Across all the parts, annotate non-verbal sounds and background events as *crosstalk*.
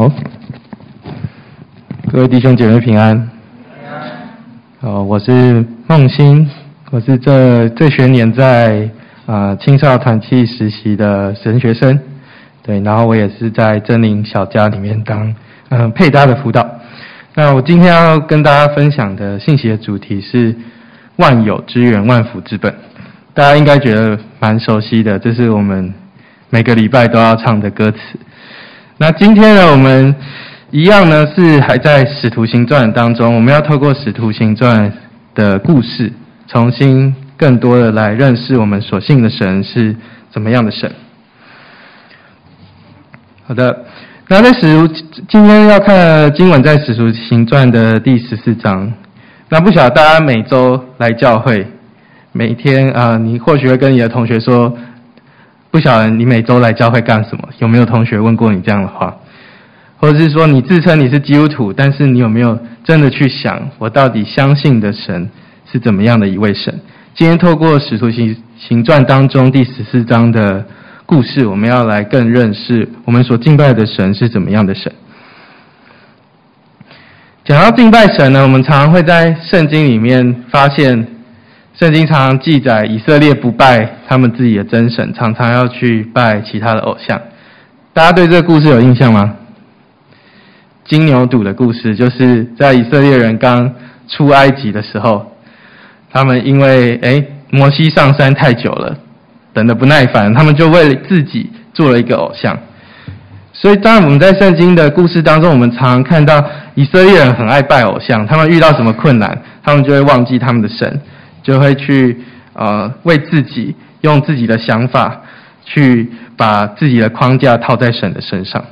好，各位弟兄姐妹平安。好，我是孟欣，我是这这学年在啊、呃、青少团契实习的神学生，对，然后我也是在真灵小家里面当嗯、呃、配搭的辅导。那我今天要跟大家分享的信息的主题是万有之源，万福之本，大家应该觉得蛮熟悉的，这是我们每个礼拜都要唱的歌词。那今天呢，我们一样呢是还在《使徒行传》当中，我们要透过《使徒行传》的故事，重新更多的来认识我们所信的神是怎么样的神。好的，那在使徒今天要看的经文在《使徒行传》的第十四章。那不晓得大家每周来教会，每天啊、你或许会跟你的同学说。不晓得你每周来教会干什么？有没有同学问过你这样的话？或者是说你自称你是基督徒，但是你有没有真的去想，我到底相信的神是怎么样的一位神？今天透过《使徒行行传》当中第十四章的故事，我们要来更认识我们所敬拜的神是怎么样的神。讲到敬拜神呢，我们常常会在圣经里面发现。圣经常常记载以色列不拜他们自己的真神，常常要去拜其他的偶像。大家对这个故事有印象吗？金牛犊的故事，就是在以色列人刚出埃及的时候，他们因为诶摩西上山太久了，等得不耐烦，他们就为了自己做了一个偶像。所以，当然我们在圣经的故事当中，我们常常看到以色列人很爱拜偶像，他们遇到什么困难，他们就会忘记他们的神。就会去呃为自己用自己的想法去把自己的框架套在神的身上。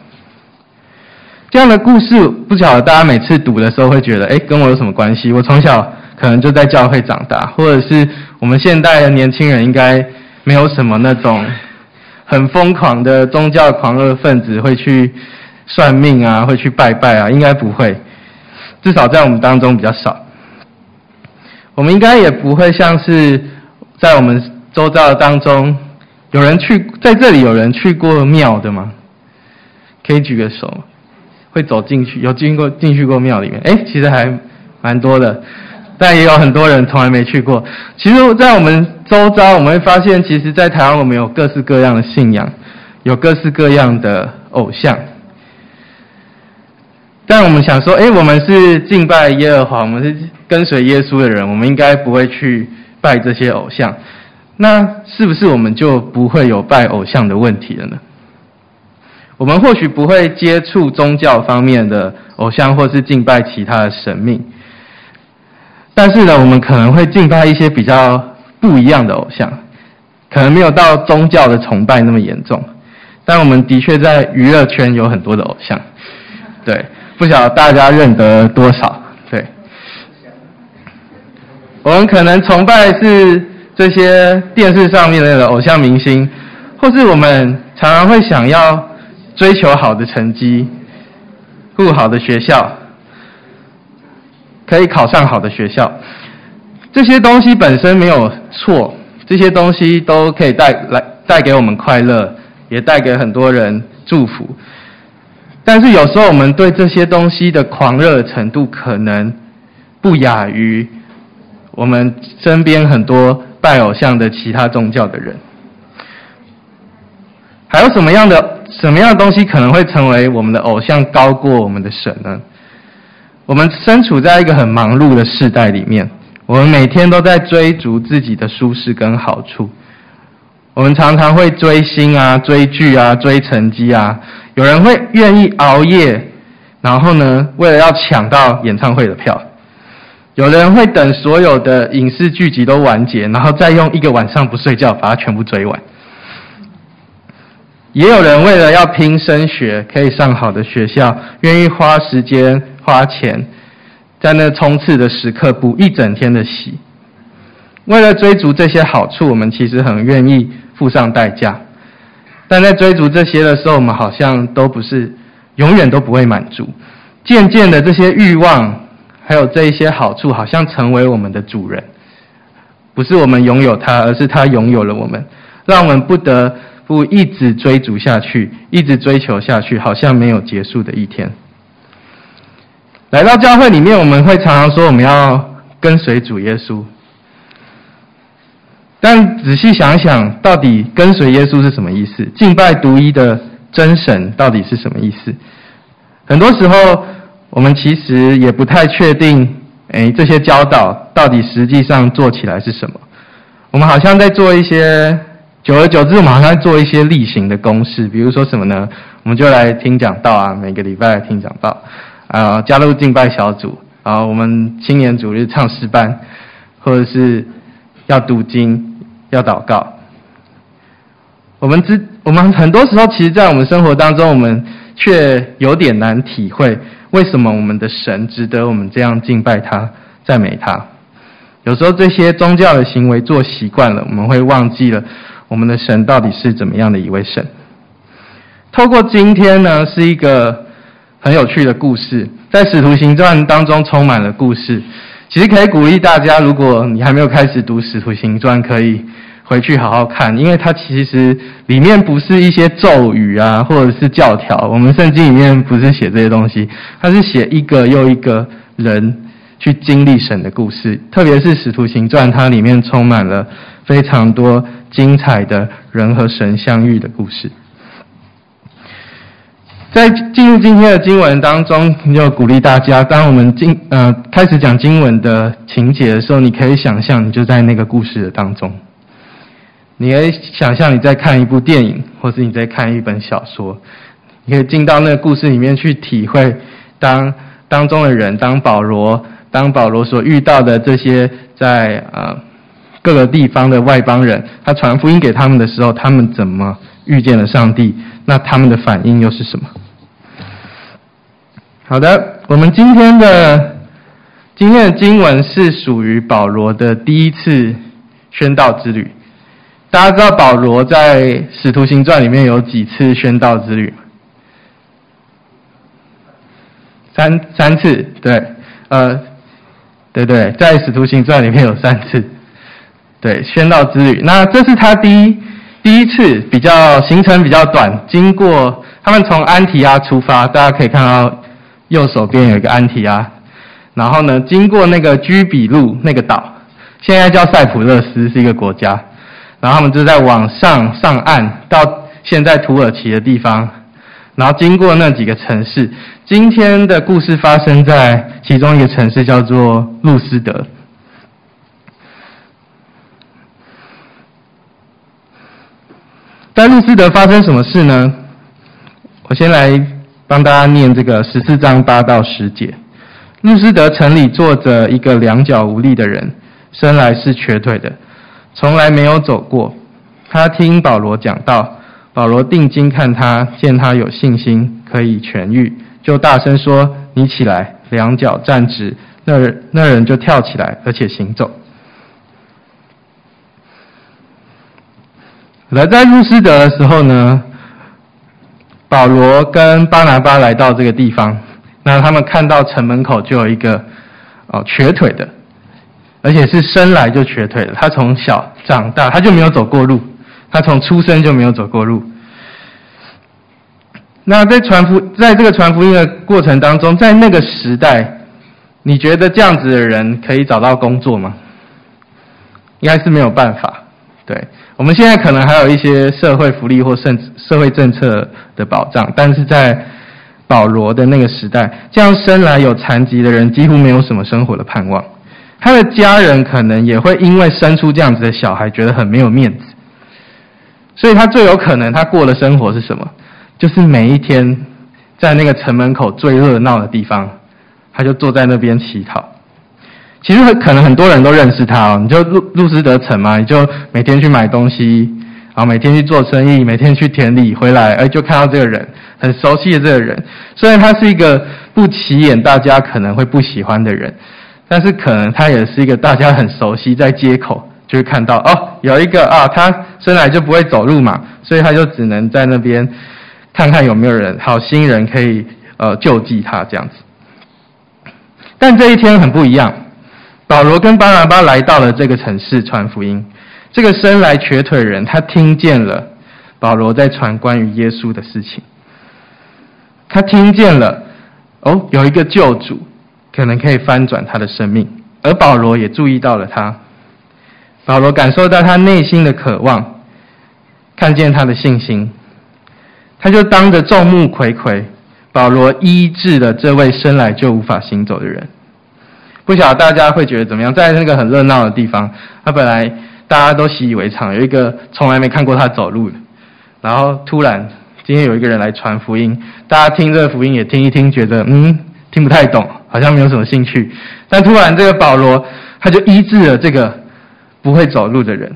这样的故事不晓得大家每次读的时候会觉得，诶，跟我有什么关系？我从小可能就在教会长大，或者是我们现代的年轻人应该没有什么那种很疯狂的宗教狂热分子会去算命啊，会去拜拜啊，应该不会，至少在我们当中比较少。我们应该也不会像是在我们周遭当中，有人去在这里有人去过庙的吗？可以举个手，会走进去有经过进去过庙里面？哎，其实还蛮多的，但也有很多人从来没去过。其实，在我们周遭，我们会发现，其实，在台湾我们有各式各样的信仰，有各式各样的偶像。但我们想说，哎，我们是敬拜耶和华，我们是跟随耶稣的人，我们应该不会去拜这些偶像。那是不是我们就不会有拜偶像的问题了呢？我们或许不会接触宗教方面的偶像，或是敬拜其他的神明。但是呢，我们可能会敬拜一些比较不一样的偶像，可能没有到宗教的崇拜那么严重。但我们的确在娱乐圈有很多的偶像，对。不晓得大家认得多少？对，我们可能崇拜是这些电视上面的偶像明星，或是我们常常会想要追求好的成绩，入好的学校，可以考上好的学校。这些东西本身没有错，这些东西都可以带来带给我们快乐，也带给很多人祝福。但是有时候我们对这些东西的狂热程度，可能不亚于我们身边很多拜偶像的其他宗教的人。还有什么样的什么样的东西可能会成为我们的偶像高过我们的神呢？我们身处在一个很忙碌的世代里面，我们每天都在追逐自己的舒适跟好处。我们常常会追星啊、追剧啊、追成绩啊。有人会愿意熬夜，然后呢，为了要抢到演唱会的票；有人会等所有的影视剧集都完结，然后再用一个晚上不睡觉把它全部追完。也有人为了要拼升学，可以上好的学校，愿意花时间花钱，在那冲刺的时刻补一整天的习。为了追逐这些好处，我们其实很愿意付上代价。但在追逐这些的时候，我们好像都不是永远都不会满足。渐渐的，这些欲望还有这一些好处，好像成为我们的主人。不是我们拥有它，而是它拥有了我们，让我们不得不一直追逐下去，一直追求下去，好像没有结束的一天。来到教会里面，我们会常常说我们要跟随主耶稣，但仔细想想，到底跟随耶稣是什么意思？敬拜独一的真神到底是什么意思？很多时候，我们其实也不太确定，诶，这些教导到底实际上做起来是什么？我们好像在做一些，久而久之，我们好像在做一些例行的公事，比如说什么呢？我们就来听讲道啊，每个礼拜听讲道。啊，加入敬拜小组啊，我们青年组日唱诗班，或者是要读经、要祷告。我们之，我们 *laughs* 很多时候，其实，在我们生活当中，我们却有点难体会，为什么我们的神值得我们这样敬拜他、赞美他。有时候，这些宗教的行为做习惯了，我们会忘记了我们的神到底是怎么样的一位神。透过今天呢，是一个。很有趣的故事，在《使徒行传》当中充满了故事。其实可以鼓励大家，如果你还没有开始读《使徒行传》，可以回去好好看，因为它其实里面不是一些咒语啊，或者是教条。我们圣经里面不是写这些东西，它是写一个又一个人去经历神的故事。特别是《使徒行传》，它里面充满了非常多精彩的人和神相遇的故事。在进入今天的经文当中，就鼓励大家，当我们经呃开始讲经文的情节的时候，你可以想象你就在那个故事的当中，你可以想象你在看一部电影，或是你在看一本小说，你可以进到那个故事里面去体会当当中的人，当保罗，当保罗所遇到的这些在呃各个地方的外邦人，他传福音给他们的时候，他们怎么遇见了上帝？那他们的反应又是什么？好的，我们今天的今天的经文是属于保罗的第一次宣道之旅。大家知道保罗在《使徒行传》里面有几次宣道之旅？三三次，对，呃，对对，在《使徒行传》里面有三次，对，宣道之旅。那这是他第一第一次比较行程比较短，经过他们从安提阿出发，大家可以看到。右手边有一个安提阿，然后呢，经过那个居比路那个岛，现在叫塞浦路斯，是一个国家。然后他们就在往上上岸，到现在土耳其的地方，然后经过那几个城市。今天的故事发生在其中一个城市，叫做路斯德。在路斯德发生什么事呢？我先来。帮大家念这个十四章八到十节。路斯德城里坐着一个两脚无力的人，生来是瘸腿的，从来没有走过。他听保罗讲道，保罗定睛看他，见他有信心可以痊愈，就大声说：“你起来，两脚站直。”那人那人就跳起来，而且行走。来在路斯德的时候呢，保罗跟巴拿巴来到这个地方，那他们看到城门口就有一个哦瘸腿的，而且是生来就瘸腿的。他从小长大，他就没有走过路，他从出生就没有走过路。那在传福，在这个传福音的过程当中，在那个时代，你觉得这样子的人可以找到工作吗？应该是没有办法，对。我们现在可能还有一些社会福利或甚至社会政策的保障，但是在保罗的那个时代，这样生来有残疾的人几乎没有什么生活的盼望。他的家人可能也会因为生出这样子的小孩，觉得很没有面子。所以他最有可能他过的生活是什么？就是每一天在那个城门口最热闹的地方，他就坐在那边乞讨。其实很可能很多人都认识他哦，你就路路斯得城嘛，你就每天去买东西，然后每天去做生意，每天去田里回来，哎，就看到这个人，很熟悉的这个人。虽然他是一个不起眼，大家可能会不喜欢的人，但是可能他也是一个大家很熟悉，在街口就会看到哦，有一个啊，他生来就不会走路嘛，所以他就只能在那边看看有没有人好心人可以呃救济他这样子。但这一天很不一样。保罗跟巴拿巴来到了这个城市传福音。这个生来瘸腿人，他听见了保罗在传关于耶稣的事情。他听见了，哦，有一个救主可能可以翻转他的生命，而保罗也注意到了他。保罗感受到他内心的渴望，看见他的信心，他就当着众目睽睽，保罗医治了这位生来就无法行走的人。不晓得大家会觉得怎么样？在那个很热闹的地方，他本来大家都习以为常，有一个从来没看过他走路的，然后突然。今天有一个人来传福音，大家听这个福音也听一听，觉得嗯听不太懂，好像没有什么兴趣。但突然这个保罗他就医治了这个不会走路的人。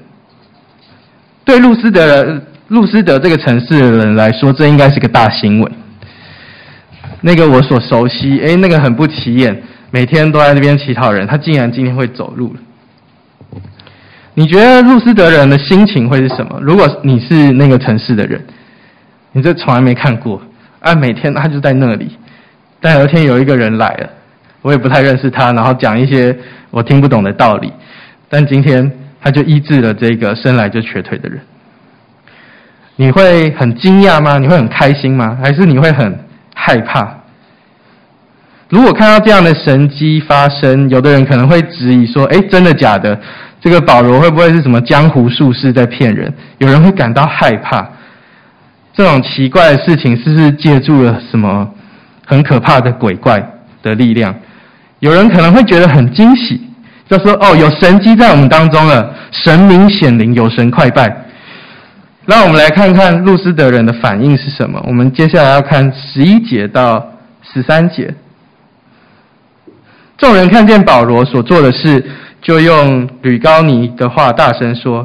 对路斯德人，路斯德这个城市的人来说，这应该是个大新闻。那个我所熟悉，诶，那个很不起眼，每天都在那边乞讨人，他竟然今天会走路。你觉得路斯德人的心情会是什么？如果你是那个城市的人？你这从来没看过啊！每天他就在那里，但有一天有一个人来了，我也不太认识他，然后讲一些我听不懂的道理。但今天他就医治了这个生来就瘸腿的人。你会很惊讶吗？你会很开心吗？还是你会很害怕？如果看到这样的神迹发生，有的人可能会质疑说：“诶，真的假的？这个保罗会不会是什么江湖术士在骗人？”有人会感到害怕。这种奇怪的事情，是不是借助了什么很可怕的鬼怪的力量？有人可能会觉得很惊喜，就说：“哦，有神迹在我们当中了，神明显灵，有神快拜。”让我们来看看路斯德人的反应是什么。我们接下来要看十一节到十三节。众人看见保罗所做的事，就用吕高尼的话大声说。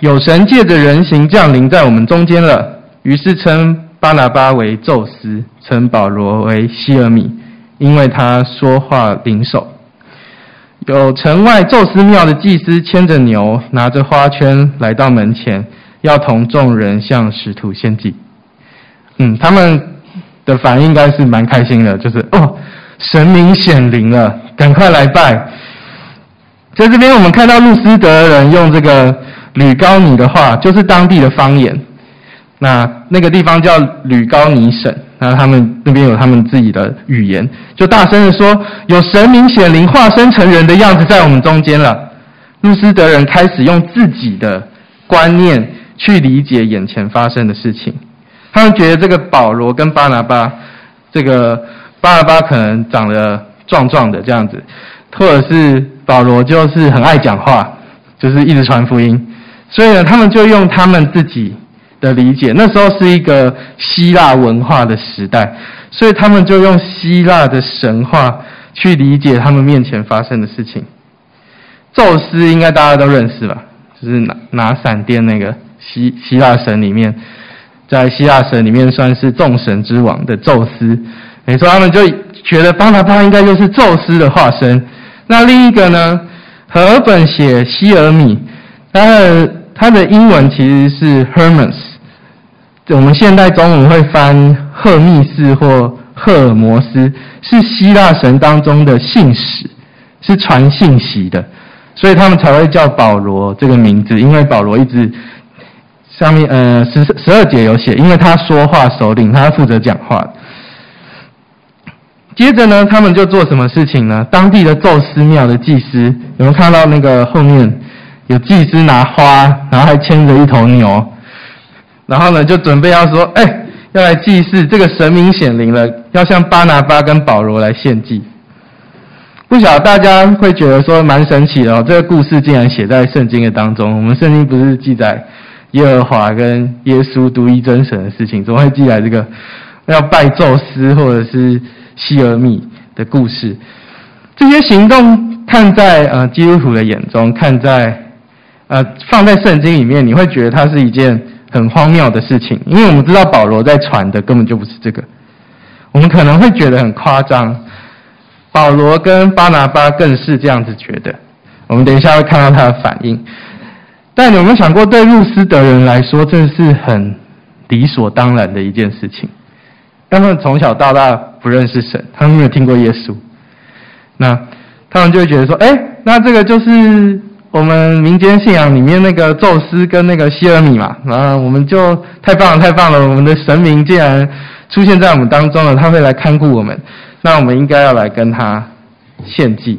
有神借着人形降临在我们中间了，于是称巴拿巴为宙斯，称保罗为希尔米，因为他说话灵手。有城外宙斯庙的祭司牵着牛，拿着花圈来到门前，要同众人向使徒献祭。嗯，他们的反应应该是蛮开心的，就是哦，神明显灵了，赶快来拜。在这边我们看到路斯德人用这个。吕高尼的话就是当地的方言，那那个地方叫吕高尼省，那他们那边有他们自己的语言，就大声的说：“有神明显灵化身成人的样子在我们中间了。”路斯德人开始用自己的观念去理解眼前发生的事情，他们觉得这个保罗跟巴拿巴，这个巴拿巴可能长得壮壮的这样子，或者是保罗就是很爱讲话，就是一直传福音。所以呢，他们就用他们自己的理解，那时候是一个希腊文化的时代，所以他们就用希腊的神话去理解他们面前发生的事情。宙斯应该大家都认识吧？就是拿拿闪电那个希希腊神里面，在希腊神里面算是众神之王的宙斯。没错，他们就觉得巴拿巴应该就是宙斯的化身。那另一个呢？和本写希尔米，他的。他的英文其实是 Hermes，我们现代中文会翻赫密斯或赫尔摩斯，是希腊神当中的信使，是传信息的，所以他们才会叫保罗这个名字，因为保罗一直上面呃十十二节有写，因为他说话首领，他负责讲话。接着呢，他们就做什么事情呢？当地的宙斯庙的祭司，有没有看到那个后面？有祭司拿花，然后还牵着一头牛，然后呢，就准备要说，哎，要来祭祀这个神明显灵了，要向巴拿巴跟保罗来献祭。不晓得大家会觉得说蛮神奇的哦，这个故事竟然写在圣经的当中。我们圣经不是记载耶和华跟耶稣独一真神的事情，怎么会记载这个要拜宙斯或者是希尔米的故事？这些行动看在呃基督徒的眼中，看在。呃，放在圣经里面，你会觉得它是一件很荒谬的事情，因为我们知道保罗在传的根本就不是这个。我们可能会觉得很夸张，保罗跟巴拿巴更是这样子觉得。我们等一下会看到他的反应。但你有没有想过，对路斯德人来说，这是很理所当然的一件事情？他们从小到大不认识神，他们没有听过耶稣，那他们就会觉得说：“哎，那这个就是。”我们民间信仰里面那个宙斯跟那个希尔米嘛，啊，我们就太棒了，太棒了！我们的神明竟然出现在我们当中了，他会来看顾我们，那我们应该要来跟他献祭。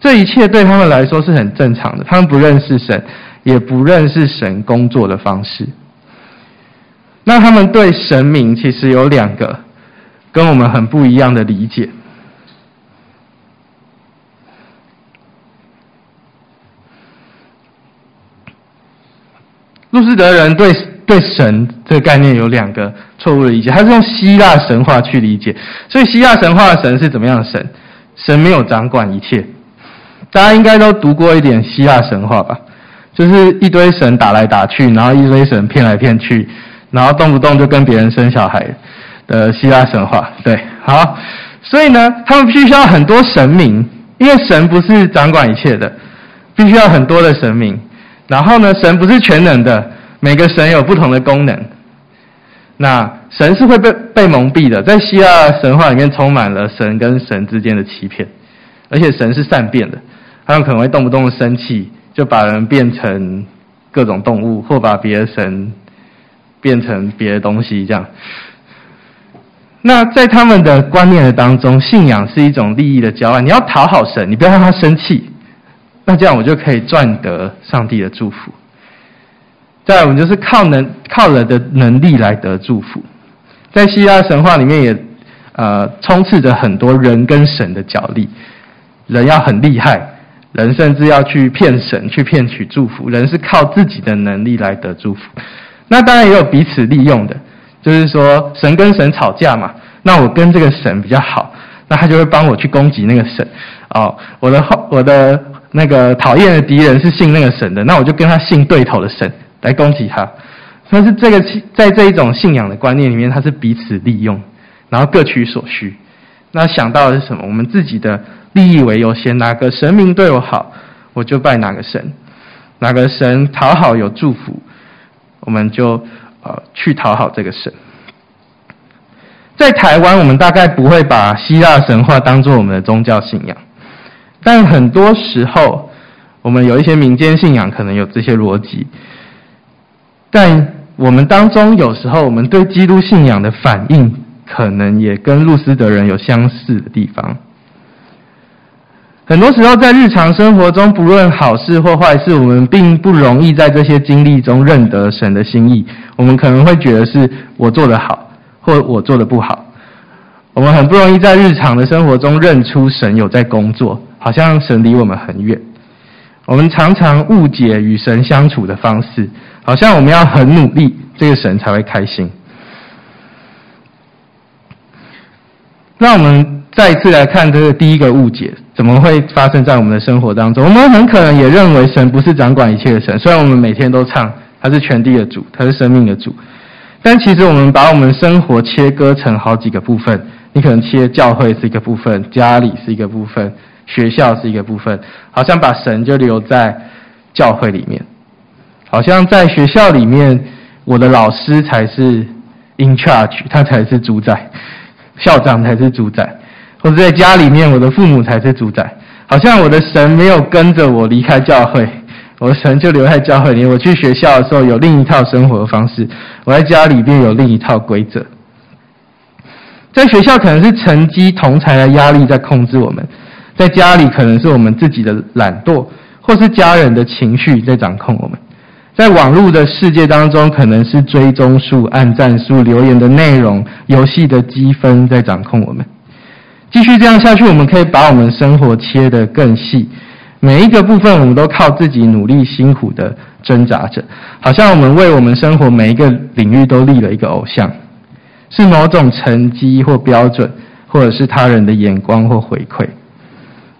这一切对他们来说是很正常的，他们不认识神，也不认识神工作的方式。那他们对神明其实有两个跟我们很不一样的理解。路斯德人对对神这个概念有两个错误的理解，他是用希腊神话去理解，所以希腊神话的神是怎么样的神？神没有掌管一切。大家应该都读过一点希腊神话吧？就是一堆神打来打去，然后一堆神骗来骗去。然后动不动就跟别人生小孩的希腊神话，对，好，所以呢，他们必须要很多神明，因为神不是掌管一切的，必须要很多的神明。然后呢，神不是全能的，每个神有不同的功能。那神是会被被蒙蔽的，在希腊神话里面充满了神跟神之间的欺骗，而且神是善变的，他们可能会动不动生气，就把人变成各种动物，或把别的神。变成别的东西，这样。那在他们的观念的当中，信仰是一种利益的交换。你要讨好神，你不要让他生气，那这样我就可以赚得上帝的祝福。再来，我们就是靠能靠人的能力来得祝福。在希腊神话里面也呃充斥着很多人跟神的角力，人要很厉害，人甚至要去骗神去骗取祝福，人是靠自己的能力来得祝福。那当然也有彼此利用的，就是说神跟神吵架嘛，那我跟这个神比较好，那他就会帮我去攻击那个神。哦，我的我的那个讨厌的敌人是信那个神的，那我就跟他信对头的神来攻击他。但是这个在这一种信仰的观念里面，它是彼此利用，然后各取所需。那想到的是什么？我们自己的利益为优先，哪个神明对我好，我就拜哪个神，哪个神讨好有祝福。我们就呃去讨好这个神。在台湾，我们大概不会把希腊神话当做我们的宗教信仰，但很多时候，我们有一些民间信仰可能有这些逻辑。但我们当中有时候，我们对基督信仰的反应，可能也跟路斯德人有相似的地方。很多时候，在日常生活中，不论好事或坏事，我们并不容易在这些经历中认得神的心意。我们可能会觉得是我做得好，或我做得不好。我们很不容易在日常的生活中认出神有在工作，好像神离我们很远。我们常常误解与神相处的方式，好像我们要很努力，这个神才会开心。那我们再一次来看这个第一个误解。怎么会发生在我们的生活当中？我们很可能也认为神不是掌管一切的神。虽然我们每天都唱他是全地的主，他是生命的主，但其实我们把我们生活切割成好几个部分。你可能切教会是一个部分，家里是一个部分，学校是一个部分，好像把神就留在教会里面，好像在学校里面，我的老师才是 in charge，他才是主宰，校长才是主宰。或者在家里面，我的父母才是主宰。好像我的神没有跟着我离开教会，我的神就留在教会里。我去学校的时候有另一套生活方式，我在家里边有另一套规则。在学校可能是成绩、同侪的压力在控制我们；在家里可能是我们自己的懒惰，或是家人的情绪在掌控我们；在网络的世界当中，可能是追踪数、按赞数、留言的内容、游戏的积分在掌控我们。继续这样下去，我们可以把我们生活切得更细，每一个部分我们都靠自己努力辛苦的挣扎着，好像我们为我们生活每一个领域都立了一个偶像，是某种成绩或标准，或者是他人的眼光或回馈。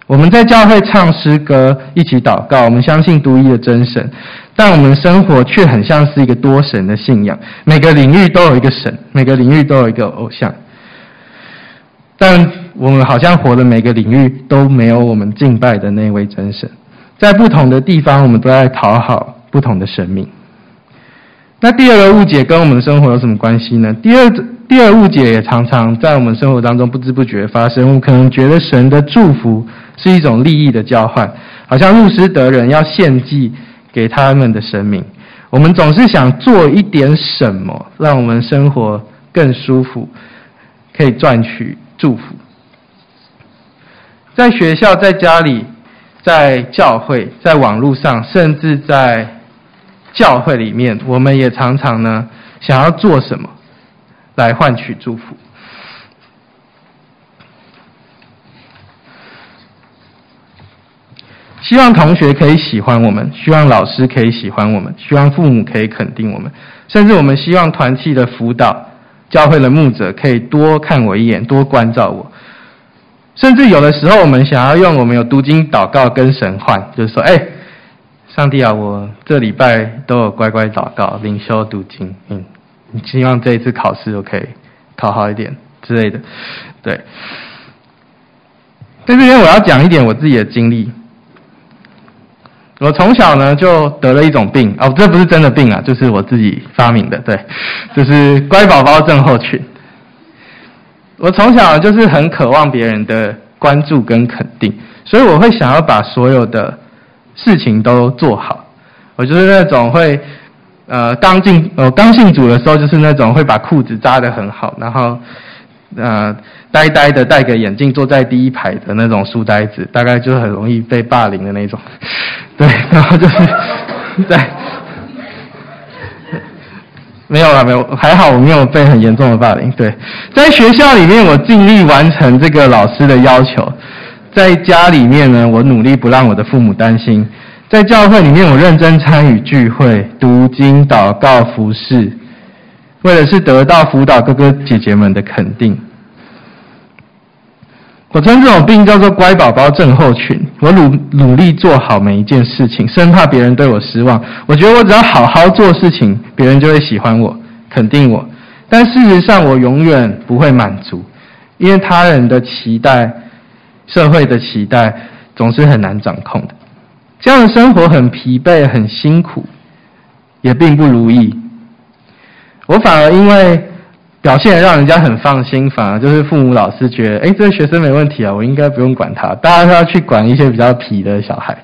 我们在教会唱诗歌，一起祷告，我们相信独一的真神，但我们生活却很像是一个多神的信仰，每个领域都有一个神，每个领域都有一个偶像，但。我们好像活的每个领域都没有我们敬拜的那位真神，在不同的地方，我们都在讨好不同的神明。那第二个误解跟我们的生活有什么关系呢？第二第二误解也常常在我们生活当中不知不觉发生。我们可能觉得神的祝福是一种利益的交换，好像路斯德人要献祭给他们的神明。我们总是想做一点什么，让我们生活更舒服，可以赚取祝福。在学校、在家里、在教会、在网络上，甚至在教会里面，我们也常常呢想要做什么来换取祝福。希望同学可以喜欢我们，希望老师可以喜欢我们，希望父母可以肯定我们，甚至我们希望团契的辅导、教会的牧者可以多看我一眼，多关照我。甚至有的时候，我们想要用我们有读经祷告跟神换，就是说，哎，上帝啊，我这礼拜都有乖乖祷告、灵修读经，嗯，希望这一次考试都可以考好一点之类的。对，但是因为我要讲一点我自己的经历。我从小呢就得了一种病哦，这不是真的病啊，就是我自己发明的，对，就是乖宝宝症候群。我从小就是很渴望别人的关注跟肯定，所以我会想要把所有的事情都做好。我就是那种会，呃，刚进呃刚信主的时候，就是那种会把裤子扎得很好，然后。呃，呆呆的戴个眼镜，坐在第一排的那种书呆子，大概就很容易被霸凌的那种。*laughs* 对，然后就是 *laughs* 在没有了，没有，还好我没有被很严重的霸凌。对，在学校里面，我尽力完成这个老师的要求；在家里面呢，我努力不让我的父母担心；在教会里面，我认真参与聚会、读经、祷告、服侍。为的是得到辅导哥哥姐姐们的肯定，我称这种病叫做“乖宝宝症候群”。我努努力做好每一件事情，生怕别人对我失望。我觉得我只要好好做事情，别人就会喜欢我、肯定我。但事实上，我永远不会满足，因为他人的期待、社会的期待总是很难掌控的。这样的生活很疲惫、很辛苦，也并不如意。我反而因为表现让人家很放心，反而就是父母老师觉得，哎，这个学生没问题啊，我应该不用管他。大家都要去管一些比较皮的小孩，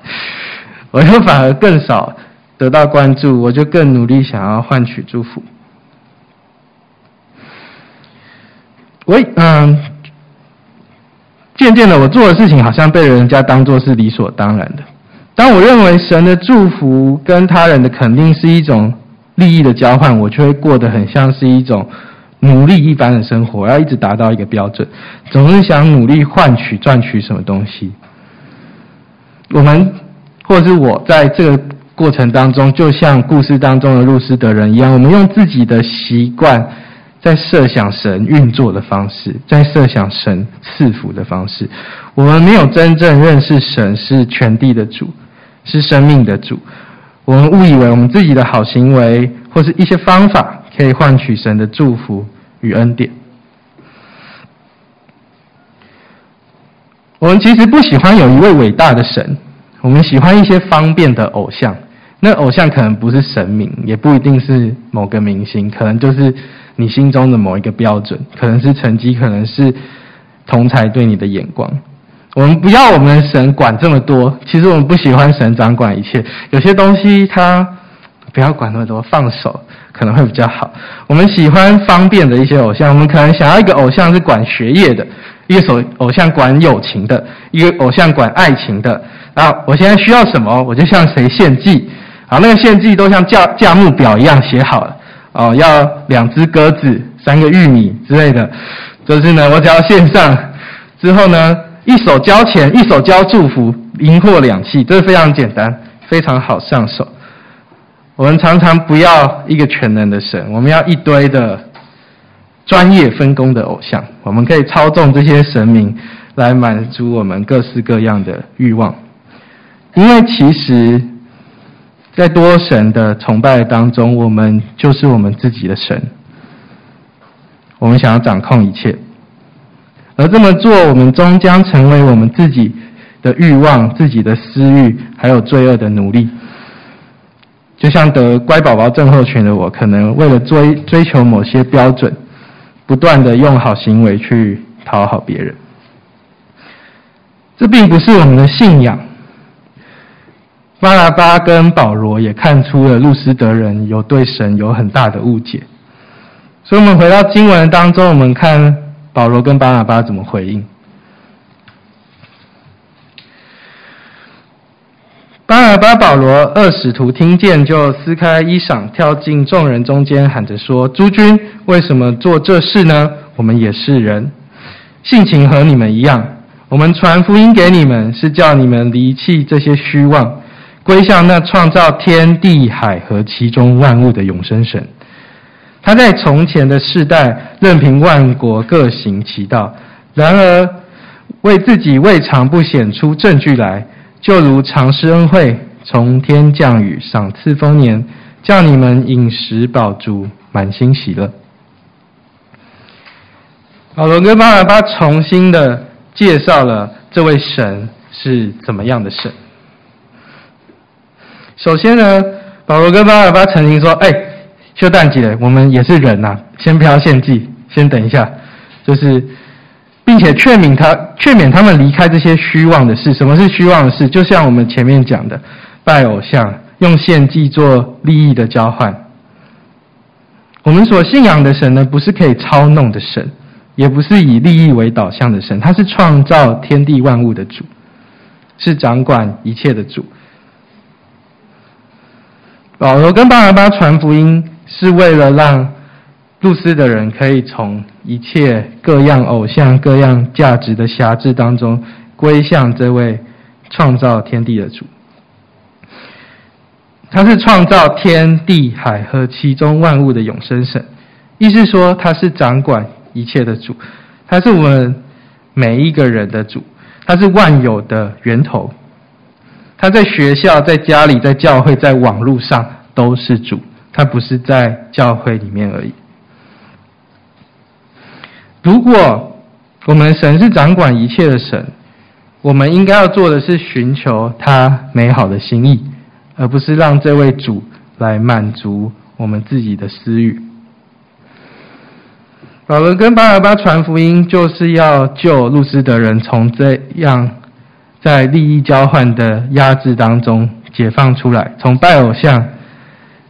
我就反而更少得到关注，我就更努力想要换取祝福。我嗯，渐渐的，我做的事情好像被人家当做是理所当然的。当我认为神的祝福跟他人的肯定是一种。利益的交换，我却会过得很像是一种奴隶一般的生活，要一直达到一个标准，总是想努力换取、赚取什么东西。我们或者是我在这个过程当中，就像故事当中的路斯德人一样，我们用自己的习惯在设想神运作的方式，在设想神赐福的方式。我们没有真正认识神是全地的主，是生命的主。我们误以为我们自己的好行为或是一些方法可以换取神的祝福与恩典。我们其实不喜欢有一位伟大的神，我们喜欢一些方便的偶像。那偶像可能不是神明，也不一定是某个明星，可能就是你心中的某一个标准，可能是成绩，可能是同才对你的眼光。我们不要我们的神管这么多，其实我们不喜欢神掌管一切。有些东西他不要管那么多，放手可能会比较好。我们喜欢方便的一些偶像，我们可能想要一个偶像是管学业的，一个偶偶像管友情的，一个偶像管爱情的。然后我现在需要什么，我就向谁献祭。啊，那个献祭都像价价目表一样写好了。哦，要两只鸽子，三个玉米之类的。就是呢，我只要献上之后呢。一手交钱，一手交祝福，银货两訖，这是非常简单，非常好上手。我们常常不要一个全能的神，我们要一堆的专业分工的偶像。我们可以操纵这些神明来满足我们各式各样的欲望。因为其实，在多神的崇拜当中，我们就是我们自己的神。我们想要掌控一切。而这么做，我们终将成为我们自己的欲望、自己的私欲，还有罪恶的奴隶。就像得乖宝宝症候群的我，可能为了追追求某些标准，不断的用好行为去讨好别人。这并不是我们的信仰，巴拿巴跟保罗也看出了路斯德人有对神有很大的误解。所以，我们回到经文当中，我们看保罗跟巴拿巴怎么回应。巴拿巴、保罗二使徒听见，就撕开衣裳，跳进众人中间，喊着说：“诸君，为什么做这事呢？我们也是人，性情和你们一样。我们传福音给你们，是叫你们离弃这些虚妄，归向那创造天地海和其中万物的永生神。他在从前的世代，任凭万国各行其道，然而为自己未尝不显出证据来。”就如常施恩惠，从天降雨，赏赐丰年，叫你们饮食饱足，满心喜乐。保罗跟巴拿巴重新的介绍了这位神是怎么样的神。首先呢，保罗跟巴拿巴曾经说：“哎，秀蛋姐，我们也是人呐、啊，先不要献祭，先等一下，就是。”并且劝勉他，劝勉他们离开这些虚妄的事。什么是虚妄的事？就像我们前面讲的，拜偶像，用献祭做利益的交换。我们所信仰的神呢，不是可以操弄的神，也不是以利益为导向的神，他是创造天地万物的主，是掌管一切的主。保罗跟巴拿巴传福音，是为了让露丝的人可以从一切各样偶像、各样价值的辖制当中，归向这位创造天地的主。他是创造天地海和其中万物的永生神，意思说他是掌管一切的主，他是我们每一个人的主，他是万有的源头。他在学校、在家里、在教会、在网络上都是主，他不是在教会里面而已。如果我们神是掌管一切的神，我们应该要做的是寻求他美好的心意，而不是让这位主来满足我们自己的私欲。保罗跟巴拿巴传福音，就是要救路斯德人从这样在利益交换的压制当中解放出来，从拜偶像。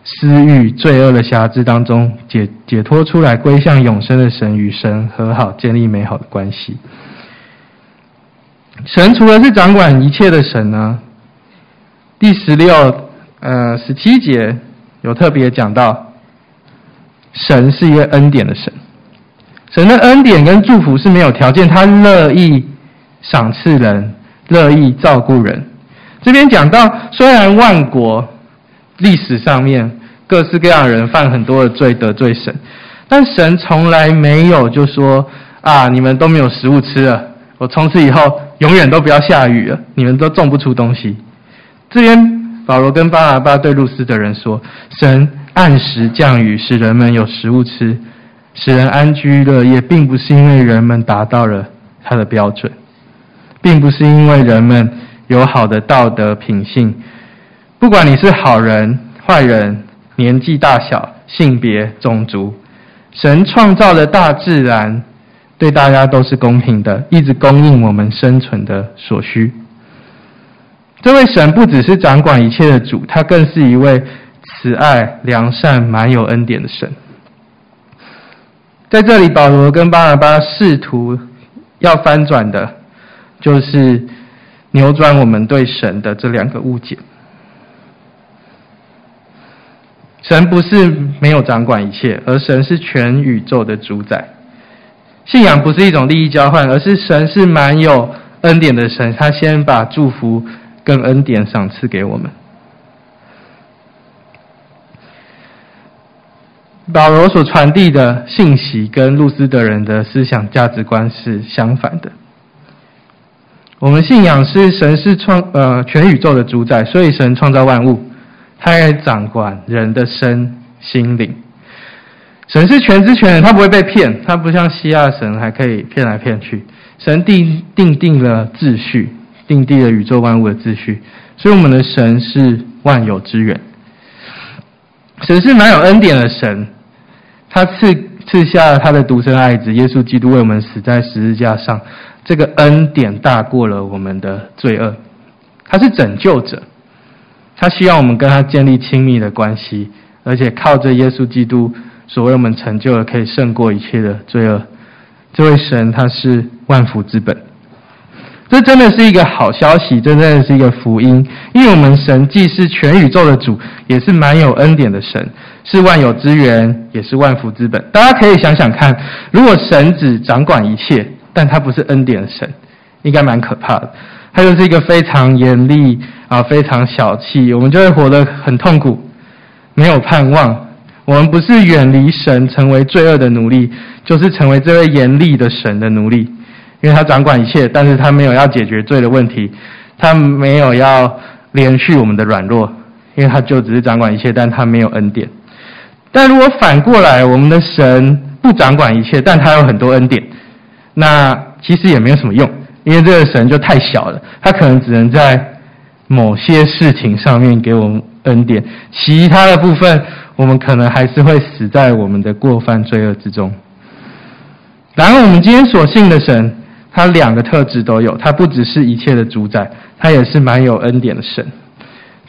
私欲、罪恶的辖制当中解解脱出来，归向永生的神，与神和好，建立美好的关系。神除了是掌管一切的神呢，第十六、呃十七节有特别讲到，神是一个恩典的神。神的恩典跟祝福是没有条件，他乐意赏赐人，乐意照顾人。这边讲到，虽然万国。历史上面各式各样人犯很多的罪得罪神，但神从来没有就说啊，你们都没有食物吃了，我从此以后永远都不要下雨了，你们都种不出东西。这边保罗跟巴拿巴对路斯的人说，神按时降雨，使人们有食物吃，使人安居乐业，并不是因为人们达到了他的标准，并不是因为人们有好的道德品性。不管你是好人、坏人，年纪大小、性别、种族，神创造的大自然对大家都是公平的，一直供应我们生存的所需。这位神不只是掌管一切的主，他更是一位慈爱、良善、满有恩典的神。在这里，保罗跟巴拿巴试图要翻转的，就是扭转我们对神的这两个误解。神不是没有掌管一切，而神是全宇宙的主宰。信仰不是一种利益交换，而是神是满有恩典的神，他先把祝福跟恩典赏赐给我们。保罗所传递的信息跟路斯德人的思想价值观是相反的。我们信仰是神是创呃全宇宙的主宰，所以神创造万物。他也掌管人的身心灵。神是全知全能，他不会被骗，他不像希腊神还可以骗来骗去。神定定定了秩序，定定了宇宙万物的秩序，所以我们的神是万有之源。神是满有恩典的神，他赐赐下了他的独生爱子耶稣基督为我们死在十字架上，这个恩典大过了我们的罪恶，他是拯救者。他希望我们跟他建立亲密的关系，而且靠着耶稣基督所为我们成就的，可以胜过一切的罪恶。这位神他是万福之本，这真的是一个好消息，这真的是一个福音。因为我们神既是全宇宙的主，也是蛮有恩典的神，是万有之源，也是万福之本。大家可以想想看，如果神只掌管一切，但他不是恩典的神，应该蛮可怕的。他就是一个非常严厉啊，非常小气，我们就会活得很痛苦，没有盼望。我们不是远离神，成为罪恶的奴隶，就是成为这位严厉的神的奴隶，因为他掌管一切，但是他没有要解决罪的问题，他没有要怜恤我们的软弱，因为他就只是掌管一切，但他没有恩典。但如果反过来，我们的神不掌管一切，但他有很多恩典，那其实也没有什么用，因为这个神就太小了，他可能只能在某些事情上面给我们恩典，其他的部分。我们可能还是会死在我们的过犯罪恶之中。然而，我们今天所信的神，他两个特质都有。他不只是一切的主宰，他也是蛮有恩典的神。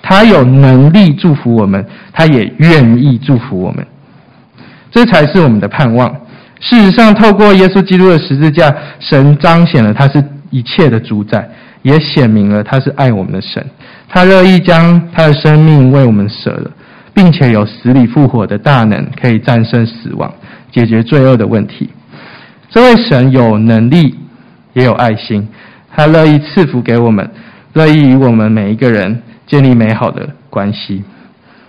他有能力祝福我们，他也愿意祝福我们。这才是我们的盼望。事实上，透过耶稣基督的十字架，神彰显了他是一切的主宰，也显明了他是爱我们的神。他乐意将他的生命为我们舍了。并且有死里复活的大能，可以战胜死亡，解决罪恶的问题。这位神有能力，也有爱心，他乐意赐福给我们，乐意与我们每一个人建立美好的关系。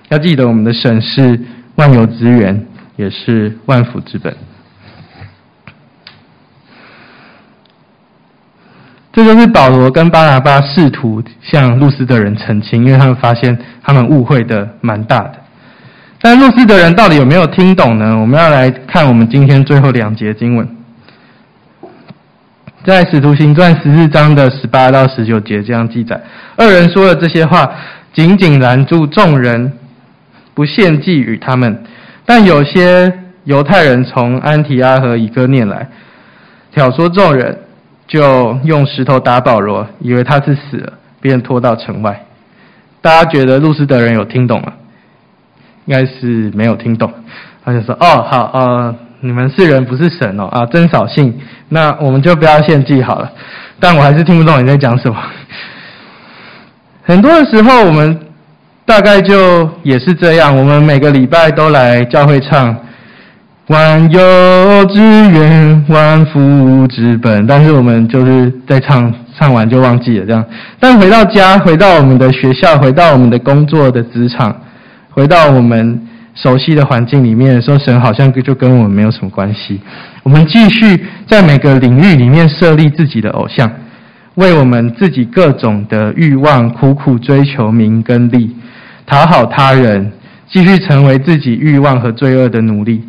要记得，我们的神是万有之源，也是万福之本。这就是保罗跟巴拿巴试图向路斯德人澄清，因为他们发现他们误会的蛮大的。但路斯德人到底有没有听懂呢？我们要来看我们今天最后两节经文，在《使徒行传》十四章的十八到十九节这样记载：二人说了这些话，紧紧拦住众人，不献祭与他们。但有些犹太人从安提阿和以哥念来，挑唆众人。就用石头打保罗，以为他是死了，便拖到城外。大家觉得路斯德人有听懂吗？应该是没有听懂。他就说：“哦，好，呃，你们是人不是神哦，啊，真扫兴。那我们就不要献祭好了。”但我还是听不懂你在讲什么。很多的时候，我们大概就也是这样。我们每个礼拜都来教会唱。万有之源，万福之本，但是我们就是在唱，唱完就忘记了这样。但回到家，回到我们的学校，回到我们的工作的职场，回到我们熟悉的环境里面的时候，神好像就跟我们没有什么关系。我们继续在每个领域里面设立自己的偶像，为我们自己各种的欲望苦苦追求名跟利，讨好他人，继续成为自己欲望和罪恶的奴隶。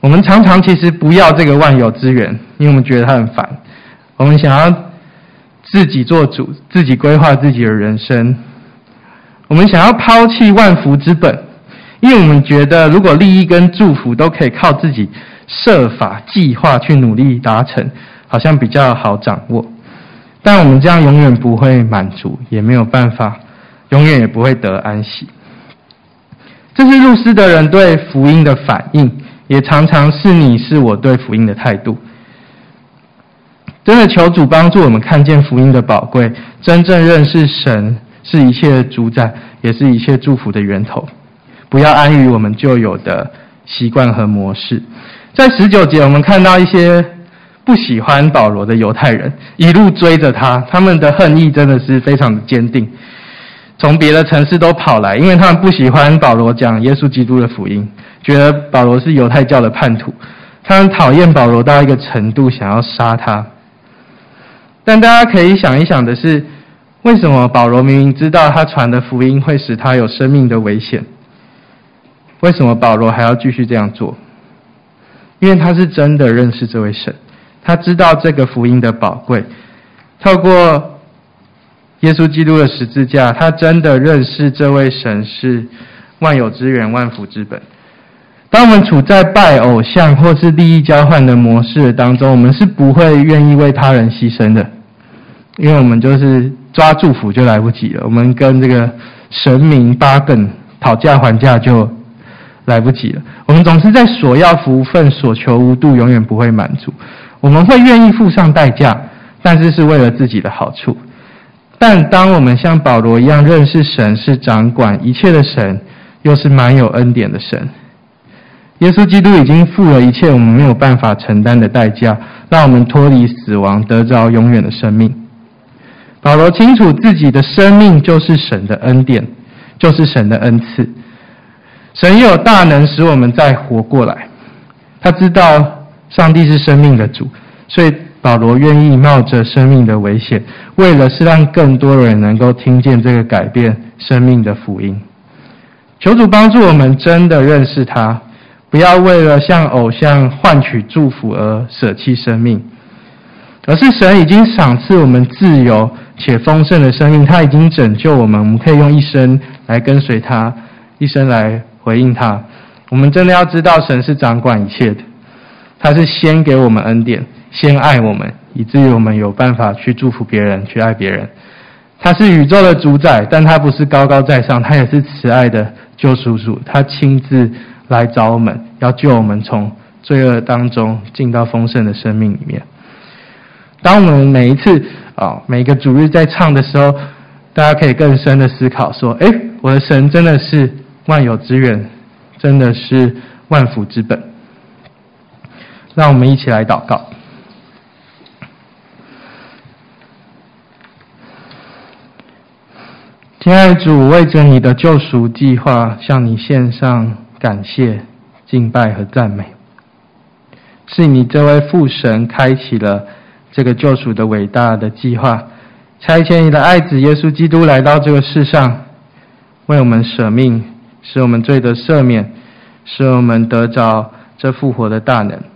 我们常常其实不要这个万有之源，因为我们觉得它很烦。我们想要自己做主，自己规划自己的人生。我们想要抛弃万福之本，因为我们觉得如果利益跟祝福都可以靠自己设法计划去努力达成，好像比较好掌握。但我们这样永远不会满足，也没有办法，永远也不会得安息。这是路斯德人对福音的反应。也常常是你是我对福音的态度。真的求主帮助我们看见福音的宝贵，真正认识神是一切主宰，也是一切祝福的源头。不要安于我们旧有的习惯和模式。在十九节，我们看到一些不喜欢保罗的犹太人一路追着他，他们的恨意真的是非常的坚定，从别的城市都跑来，因为他们不喜欢保罗讲耶稣基督的福音。觉得保罗是犹太教的叛徒，他们讨厌保罗到一个程度，想要杀他。但大家可以想一想的是，为什么保罗明明知道他传的福音会使他有生命的危险，为什么保罗还要继续这样做？因为他是真的认识这位神，他知道这个福音的宝贵，透过耶稣基督的十字架，他真的认识这位神是万有之源、万福之本。当我们处在拜偶像或是利益交换的模式当中，我们是不会愿意为他人牺牲的，因为我们就是抓祝福就来不及了。我们跟这个神明八梗讨价还价就来不及了。我们总是在索要福分，所求无度，永远不会满足。我们会愿意付上代价，但是是为了自己的好处。但当我们像保罗一样认识神是掌管一切的神，又是满有恩典的神。耶稣基督已经付了一切我们没有办法承担的代价，让我们脱离死亡，得着永远的生命。保罗清楚自己的生命就是神的恩典，就是神的恩赐。神有大能使我们再活过来。他知道上帝是生命的主，所以保罗愿意冒着生命的危险，为了是让更多人能够听见这个改变生命的福音。求主帮助我们真的认识他。不要为了向偶像换取祝福而舍弃生命，而是神已经赏赐我们自由且丰盛的生命，他已经拯救我们，我们可以用一生来跟随他，一生来回应他。我们真的要知道，神是掌管一切的，他是先给我们恩典，先爱我们，以至于我们有办法去祝福别人，去爱别人。他是宇宙的主宰，但他不是高高在上，他也是慈爱的救赎主，他亲自。来找我们，要救我们从罪恶当中进到丰盛的生命里面。当我们每一次啊，每个主日在唱的时候，大家可以更深的思考说：哎，我的神真的是万有之源，真的是万福之本。让我们一起来祷告。亲爱主，为着你的救赎计划，向你献上。感谢、敬拜和赞美，是你这位父神开启了这个救赎的伟大的计划，差遣你的爱子耶稣基督来到这个世上，为我们舍命，使我们罪得赦免，使我们得着这复活的大能。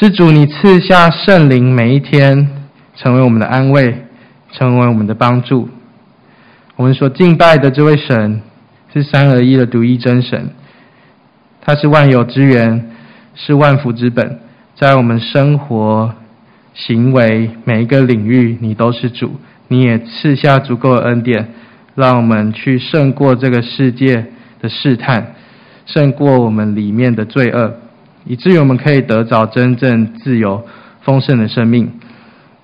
是主你赐下圣灵，每一天成为我们的安慰，成为我们的帮助。我们所敬拜的这位神。是三而一的独一真神，他是万有之源，是万福之本，在我们生活、行为每一个领域，你都是主，你也赐下足够的恩典，让我们去胜过这个世界的试探，胜过我们里面的罪恶，以至于我们可以得着真正自由、丰盛的生命。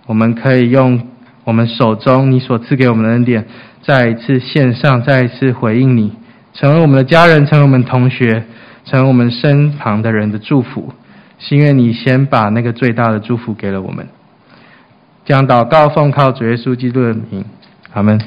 我们可以用我们手中你所赐给我们的恩典。再一次献上，再一次回应你，成为我们的家人，成为我们同学，成为我们身旁的人的祝福。心愿你先把那个最大的祝福给了我们。将祷告奉靠主耶稣基督的名，阿门。